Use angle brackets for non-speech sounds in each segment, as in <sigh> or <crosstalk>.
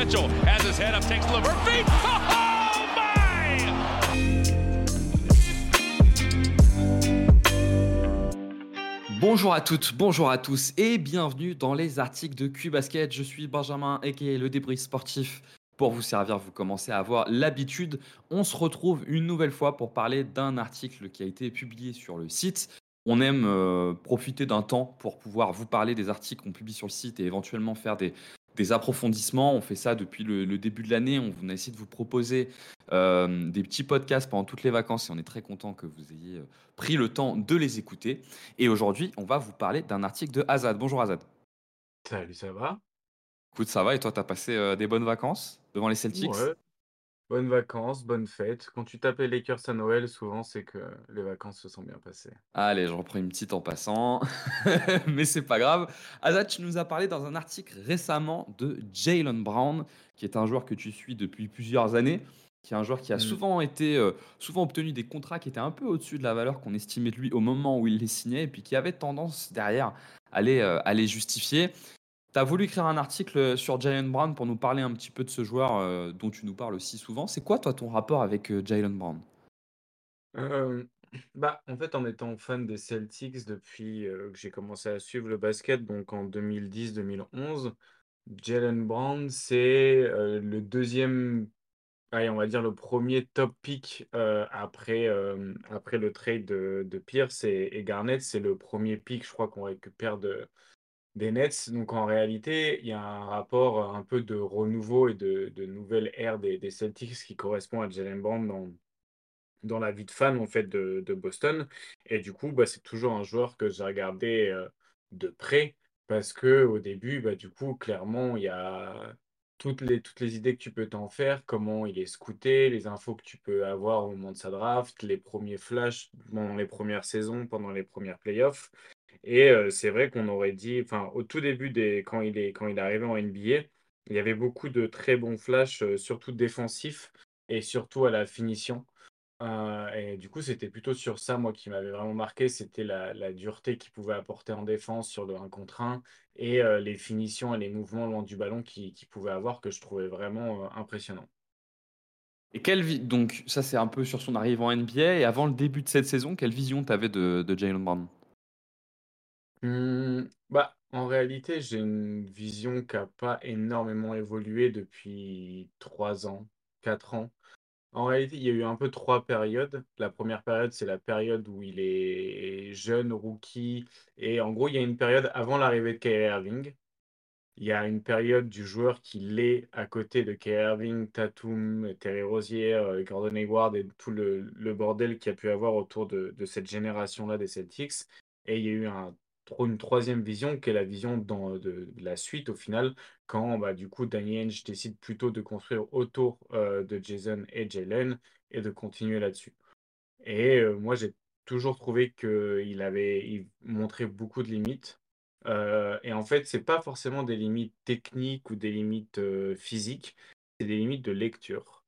<laughs> Oh! Bonjour à toutes, bonjour à tous et bienvenue dans les articles de Q-Basket. Je suis Benjamin et le débris sportif pour vous servir. Vous commencez à avoir l'habitude. On se retrouve une nouvelle fois pour parler d'un article qui a été publié sur le site. On aime euh, profiter d'un temps pour pouvoir vous parler des articles qu'on publie sur le site et éventuellement faire des, des approfondissements. On fait ça depuis le, début de l'année. On, a essayé de vous proposer euh, des petits podcasts pendant toutes les vacances et on est très content que vous ayez euh, pris le temps de les écouter. Et aujourd'hui, on va vous parler d'un article de Azad. Bonjour Azad. Salut, ça va? Écoute, ça va et toi, tu as passé euh, des bonnes vacances devant les Celtics? Bonnes vacances, bonnes fêtes. Quand tu tapes les Lakers à Noël, souvent c'est que les vacances se sont bien passées. Allez, je reprends une petite en passant, <laughs> mais c'est pas grave. Azad, tu nous as parlé dans un article récemment de Jalen Brown, qui est un joueur que tu suis depuis plusieurs années, qui est un joueur qui a mm. souvent été, euh, souvent obtenu des contrats qui étaient un peu au-dessus de la valeur qu'on estimait de lui au moment où il les signait, et puis qui avait tendance derrière à les, euh, à les justifier. Tu as voulu écrire un article sur Jalen Brown pour nous parler un petit peu de ce joueur euh, dont tu nous parles aussi souvent. C'est quoi, toi, ton rapport avec euh, Jalen Brown? Euh, bah, En fait, en étant fan des Celtics depuis que j'ai commencé à suivre le basket, donc en 2010-2011, Jalen Brown, c'est le deuxième, allez, on va dire le premier top pick après, après le trade de, Pierce et, et Garnett. C'est le premier pick, je crois, qu'on récupère de des Nets. Donc en réalité, il y a un rapport un peu de renouveau et de, nouvelle ère des, Celtics qui correspond à Jalen Brown dans, dans la vie de fan en fait de, Boston. Et du coup, bah, c'est toujours un joueur que j'ai regardé euh, de près parce que au début, bah, du coup, clairement, il y a toutes les, toutes les idées que tu peux t'en faire, comment il est scouté, les infos que tu peux avoir au moment de sa draft, les premiers flashs pendant les premières saisons, pendant les premières playoffs. Et c'est vrai qu'on aurait dit, au tout début, des, quand, il est, arrivé en NBA, il y avait beaucoup de très bons flashs, surtout défensifs et surtout à la finition. et du coup, c'était plutôt sur ça, moi, qui m'avait vraiment marqué. C'était la, dureté qu'il pouvait apporter en défense sur le 1 contre 1 et les finitions et les mouvements loin du ballon qu'il pouvait avoir que je trouvais vraiment impressionnant. Et quelle donc ça c'est un peu sur son arrivée en NBA et avant le début de cette saison, quelle vision tu de, de Jalen Brown? Mmh, bah, en réalité, j'ai une vision qui n'a pas énormément évolué depuis 3 ans, 4 ans. En réalité, il y a eu un peu 3 périodes. La première période, c'est la période où il est jeune, rookie et en gros, il y a une période avant l'arrivée de Kyrie Irving. Il y a une période du joueur qui l'est à côté de Kyrie Irving, Tatum, Terry Rozier, euh, Gordon Hayward et tout le bordel qu'il y a pu avoir autour de cette génération-là des Celtics et il y a eu un une troisième vision qui est la vision dans, de, la suite au final, quand bah, du coup Danny Ainge décide plutôt de construire autour euh, de Jason et Jalen et de continuer là-dessus. Et euh, moi j'ai toujours trouvé qu'il avait il montrait beaucoup de limites. Euh, et en fait, c'est pas forcément des limites techniques ou des limites physiques, c'est des limites de lecture.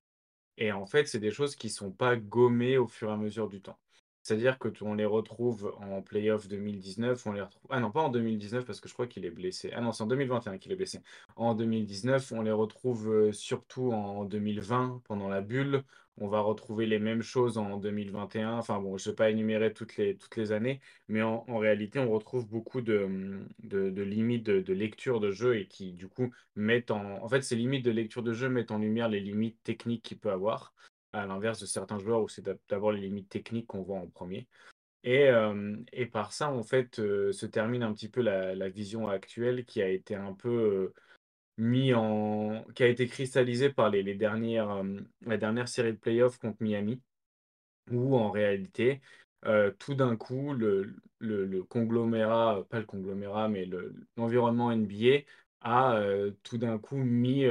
Et en fait, c'est des choses qui sont pas gommées au fur et à mesure du temps. C'est-à-dire que on les retrouve en playoff 2019, on les retrouve ah non, pas en 2019 parce que je crois qu'il est blessé. Ah non, c'est en 2021 qu'il est blessé. En 2019, on les retrouve, euh, surtout en 2020 pendant la bulle. On va retrouver les mêmes choses en 2021. Enfin bon, je ne vais pas énumérer toutes les toutes les années, mais en réalité, on retrouve beaucoup de, de limites de lecture de jeu et qui, du coup, mettent en en fait, ces limites de lecture de jeu mettent en lumière les limites techniques qu'il peut avoir à l'inverse de certains joueurs où c'est d'abord les limites techniques qu'on voit en premier. Et, et par ça, en fait, se termine un petit peu la, vision actuelle qui a été un peu mis en. qui a été cristallisée par les, les dernières, la dernière série de playoffs contre Miami, où en réalité, tout d'un coup, le, le, le, conglomérat, pas le conglomérat, mais l'environnement NBA a tout d'un coup mis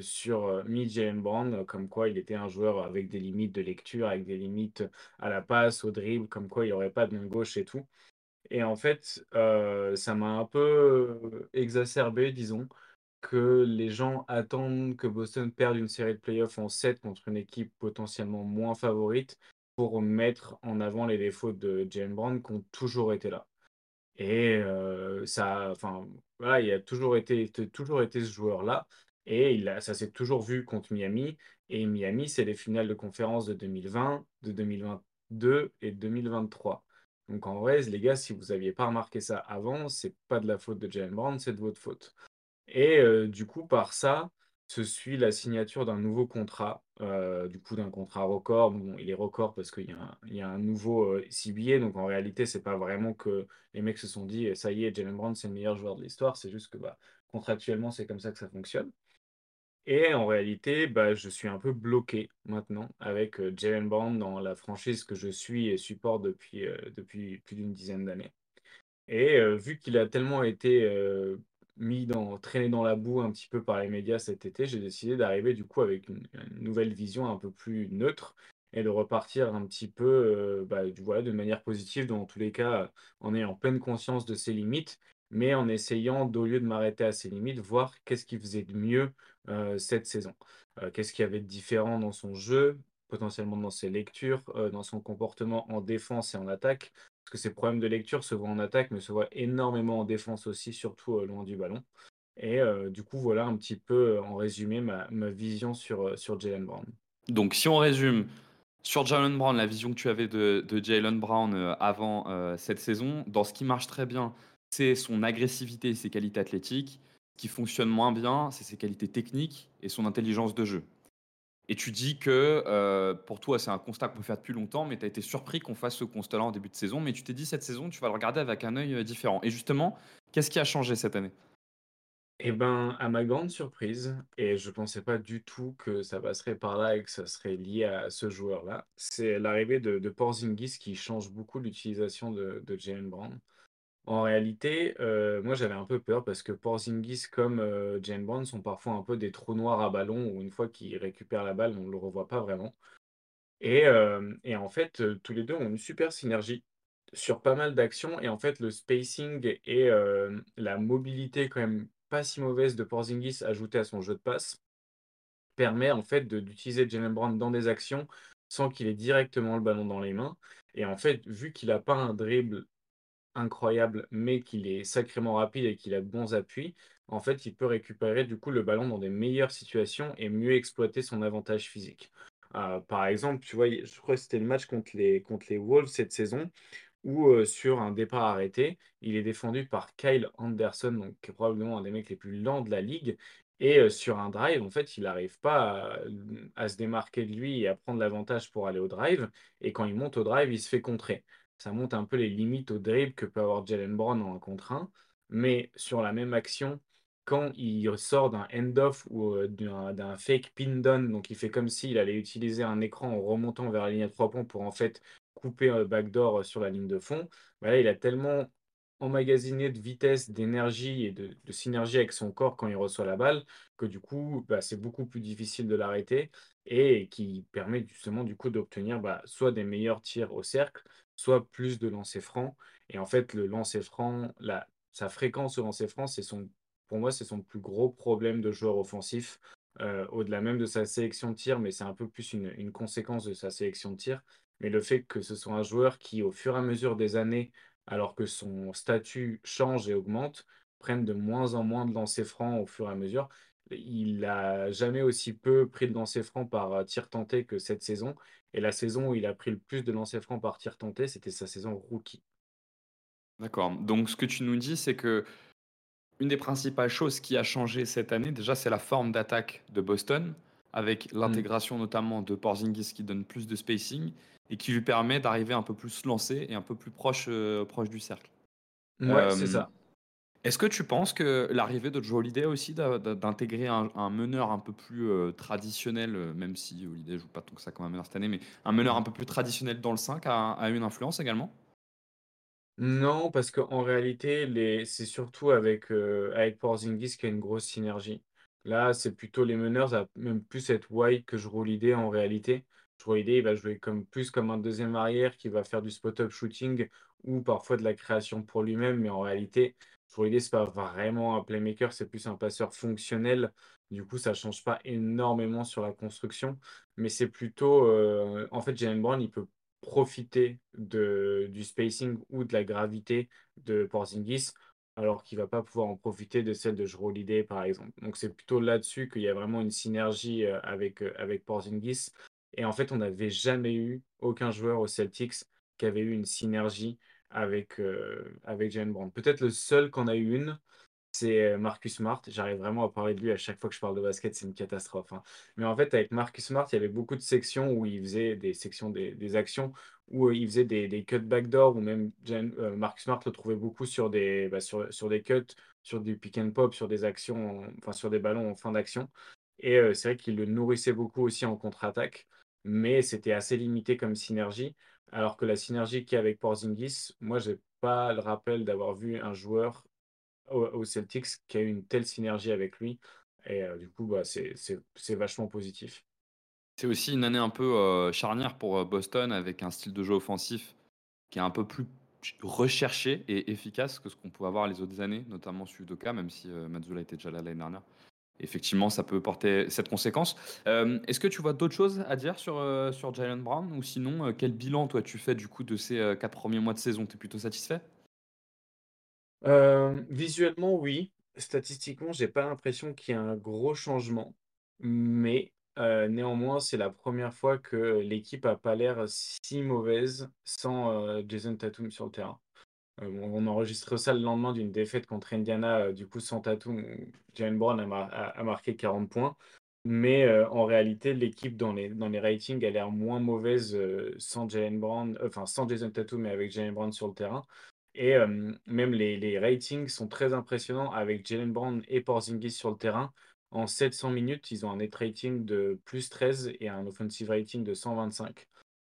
sur mis Jalen Brown comme quoi il était un joueur avec des limites de lecture, avec des limites à la passe, au dribble, comme quoi il n'y aurait pas de main gauche et tout. Et en fait, ça m'a un peu exacerbé, disons, que les gens attendent que Boston perde une série de playoffs en 7 contre une équipe potentiellement moins favorite pour mettre en avant les défauts de Jalen Brown qui ont toujours été là. Et ça, enfin, il a toujours été, toujours été ce joueur-là. Et il a ça s'est toujours vu contre Miami et Miami, c'est les finales de conférence de 2020, de 2022 et de 2023. Donc en vrai, les gars, si vous aviez pas remarqué ça avant, c'est pas de la faute de Jalen Brown, c'est de votre faute. Et du coup, par ça, se suit la signature d'un nouveau contrat, heu, du coup d'un contrat record. Bon, il est record parce qu'il y a un nouveau, heu, CBA, donc en réalité, c'est pas vraiment que les mecs se sont dit: «Eh, «Ça y est, Jalen Brown, c'est le meilleur joueur de l'histoire». C'est juste que, bah, contractuellement, c'est comme ça que ça fonctionne. Et en réalité, bah, je suis un peu bloqué maintenant avec, heu, Jalen Brown dans la franchise que je suis et supporte depuis, depuis plus d'une dizaine d'années. Et vu qu'il a tellement été, mis dans traîné dans la boue un petit peu par les médias cet été, j'ai décidé d'arriver du coup avec une nouvelle vision un peu plus neutre et de repartir un petit peu, heu, bah, voilà, de manière positive dans tous les cas, en ayant pleine conscience de ses limites, mais en essayant d'au lieu de m'arrêter à ses limites, voir qu'est-ce qu'il faisait de mieux, heu, cette saison. Qu'est-ce qu'il y avait de différent dans son jeu, potentiellement dans ses lectures, dans son comportement en défense et en attaque? Parce que ses problèmes de lecture se voient en attaque, mais se voient énormément en défense aussi, surtout, heu, loin du ballon. Et heu, du coup, voilà un petit peu, heu, en résumé ma vision sur, sur Jaylen Brown. Donc si on résume, sur Jalen Brown, la vision que tu avais de de Jaylen Brown, avant, cette saison, dans ce qui marche très bien, c'est son agressivité et ses qualités athlétiques. Ce qui fonctionne moins bien, c'est ses qualités techniques et son intelligence de jeu. Et tu dis que, heu, pour toi, c'est un constat qu'on peut faire depuis longtemps, mais tu as été surpris qu'on fasse ce constat-là en début de saison, mais tu t'es dit: «Cette saison, tu vas le regarder avec un œil, heu, différent» et justement, qu'est-ce qui a changé cette année? Et ben, à ma grande surprise, et je pensais pas du tout que ça passerait par là et que ça serait lié à ce joueur-là, c'est l'arrivée de Porzingis qui change beaucoup l'utilisation de de Jaylen Brown. En réalité, heu, moi j'avais un peu peur parce que Porzingis comme, heu, Jaylen Brown sont parfois un peu des trous noirs à ballon où une fois qu'ils récupèrent la balle, on ne le revoit pas vraiment. Et hem et en fait, heu, tous les 2 ont une super synergie sur pas mal d'actions et en fait le spacing et la mobilité quand même pas si mauvaise de Porzingis ajoutée à son jeu de passe, permet en fait d'utiliser Jaylen Brown dans des actions sans qu'il ait directement le ballon dans les mains et en fait, vu qu'il a pas un dribble incroyable, mais qu'il est sacrément rapide et qu'il a de bons appuis, en fait, il peut récupérer du coup le ballon dans des meilleures situations et mieux exploiter son avantage physique. Heu, par exemple, tu vois, je crois que c'était le match contre les Wolves cette saison où, heu, sur un départ arrêté, il est défendu par Kyle Anderson, donc qui est probablement un des mecs les plus lents de la ligue et heu, sur un drive, en fait, il n'arrive pas à, à se démarquer de lui et à prendre l'avantage pour aller au drive et quand il monte au drive, il se fait contrer. Ça montre un peu les limites au dribble que peut avoir Jalen Brown en un contre un, mais sur la même action, quand il sort d'un end-off ou, heu, d'un fake pin down, donc il fait comme s'il allait utiliser un écran en remontant vers la ligne à 3 points pour en fait couper un backdoor, heu, sur la ligne de fond. Bah, il a tellement emmagasiné de vitesse, d'énergie et de de synergie avec son corps quand il reçoit la balle, que du coup, bah, c'est beaucoup plus difficile de l'arrêter et qui permet justement du coup d'obtenir, bah, soit des meilleurs tirs au cercle, soit plus de lancers francs et en fait le lancer franc, sa fréquence au lancer franc, c'est pour moi, c'est son plus gros problème de joueur offensif, heu, au-delà même de sa sélection de tir, mais c'est un peu plus une une conséquence de sa sélection de tir. Mais le fait que ce soit un joueur qui, au fur et à mesure des années, alors que son statut change et augmente, prenne de moins en moins de lancers francs au fur et à mesure. Il a jamais aussi peu pris de lancers francs par, heu, tir tenté que cette saison et la saison où il a pris le plus de lancers francs par tir tenté, c'était sa saison rookie. D'accord, donc ce que tu nous dis, c'est que Une des principales choses qui a changé cette année, déjà, c'est la forme d'attaque de Boston, avec Mmh. l'intégration notamment de Porzingis qui donne plus de spacing et qui lui permet d'arriver un peu plus lancé et un peu plus proche, heu, proche du cercle. Mouais, c'est Hem, ça. Est-ce que tu penses que l'arrivée de Joe Holiday aussi d'intégrer un meneur un peu plus, heu, traditionnel, heu, même si Holiday joue pas tant que ça comme un meneur cette année, mais un meneur un peu plus traditionnel dans le 5 a a une influence également? Non, parce qu'en réalité, c'est surtout avec, heu, avec Porzingis qu'il y a une grosse synergie. Là, c'est plutôt les meneurs, ça même plus être White que Jrue Holiday en réalité. Jrue Holiday, il va jouer comme plus comme un deuxième arrière qui va faire du spot-up shooting ou parfois de la création pour lui-même, mais en réalité, Holiday, c'est pas vraiment un playmaker, c'est plus un passeur fonctionnel. Du coup, ça change pas énormément sur la construction, mais c'est plutôt, heu, en fait, Jaylen Brown, il peut profiter du spacing ou de la gravité de Porzingis alors qu'il va pas pouvoir en profiter de celle de Jrue Holiday, par exemple. Donc c'est plutôt là-dessus qu'il y a vraiment une synergie avec, avec Porzingis. Et en fait, on n'avait jamais eu aucun joueur au Celtics qui avait eu une synergie avec, avec Jalen Brown. Peut-être le seul qu'on a eu une, c'est Marcus Smart. J'arrive vraiment à parler de lui à chaque fois que je parle de basket, c'est une catastrophe. Hein. Mais en fait, avec Marcus Smart, il y avait beaucoup de sections où il faisait des sections, des, actions où il faisait des, des cuts backdoor, ou même Marcus Smart le trouvait beaucoup sur des, bah, sur, sur des cuts, sur du pick and pop, sur des actions, enfin sur des ballons en fin d'action. Et c'est vrai qu'il le nourrissait beaucoup aussi en contre-attaque, mais c'était assez limité comme synergie. Alors que la synergie qu'il y a avec Porzingis, moi, j'ai pas le rappel d'avoir vu un joueur au, Celtics qui a eu une telle synergie avec lui. Et euh, du coup, bah, c'est vachement positif. C'est aussi une année un peu euh, charnière pour euh, Boston avec un style de jeu offensif qui est un peu plus recherché et efficace que ce qu'on pouvait avoir les autres années, notamment Sudoka, même si Mazzola était déjà là l'année dernière. Effectivement, ça peut porter cette conséquence. Est-ce que tu vois d'autres choses à dire sur, sur Jalen Brown Ou sinon, quel bilan toi tu fais du coup de ces quatre premiers mois de saison? Tu es plutôt satisfait? Visuellement, oui. Statistiquement, j'ai pas l'impression qu'il y ait un gros changement, mais néanmoins, c'est la première fois que l'équipe a pas l'air si mauvaise sans, Jason Tatum sur le terrain. On enregistre ça le lendemain d'une défaite contre Indiana, du coup sans Tatum Jalen Brown a marqué 40 points. Mais, en réalité, l'équipe dans les dans les ratings a l'air moins mauvaise, sans Jalen Brown, enfin sans Jason Tatum, mais avec Jalen Brown sur le terrain. Et même les, les, ratings sont très impressionnants avec Jalen Brown et Porzingis sur le terrain. En 700 minutes, ils ont un net rating de plus 13 et un offensive rating de 125.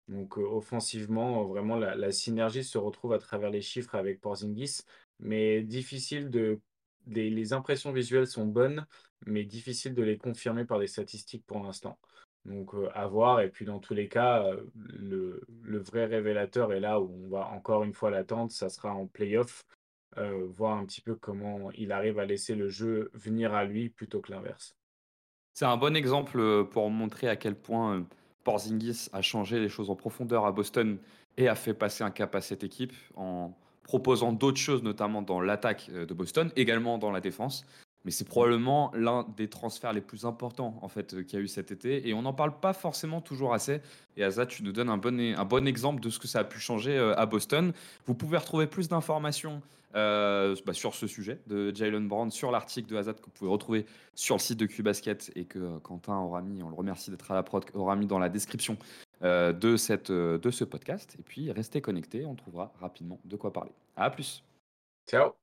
Donc offensivement, vraiment, la, synergie se retrouve à travers les chiffres avec Porzingis, mais difficile de... les impressions visuelles sont bonnes, mais difficile de les confirmer par des statistiques pour l'instant. Donc à voir. Et puis dans tous les cas, le, vrai révélateur est là où on va encore une fois l'attendre. Ça sera en playoff. voir un petit peu comment il arrive à laisser le jeu venir à lui plutôt que l'inverse. C'est un bon exemple pour montrer à quel point Porzingis a changé les choses en profondeur à Boston et a fait passer un cap à cette équipe en proposant d'autres choses, notamment dans l'attaque de Boston, également dans la défense. Mais c'est probablement l'un des transferts les plus importants en fait euh, qu'il y a eu cet été et on n'en parle pas forcément toujours assez. Et Azad, tu nous donnes un bon, un bon exemple de ce que ça a pu changer euh, à Boston. Vous pouvez retrouver plus d'informations euh, bah, sur ce sujet de Jalen Brown sur l'article de Azad que vous pouvez retrouver sur le site de Qbasket et que Quentin aura mis, on le remercie d'être à la prod, aura mis dans la description de, cette, de ce podcast. Et puis restez connectés, on trouvera rapidement de quoi parler. À plus. Ciao.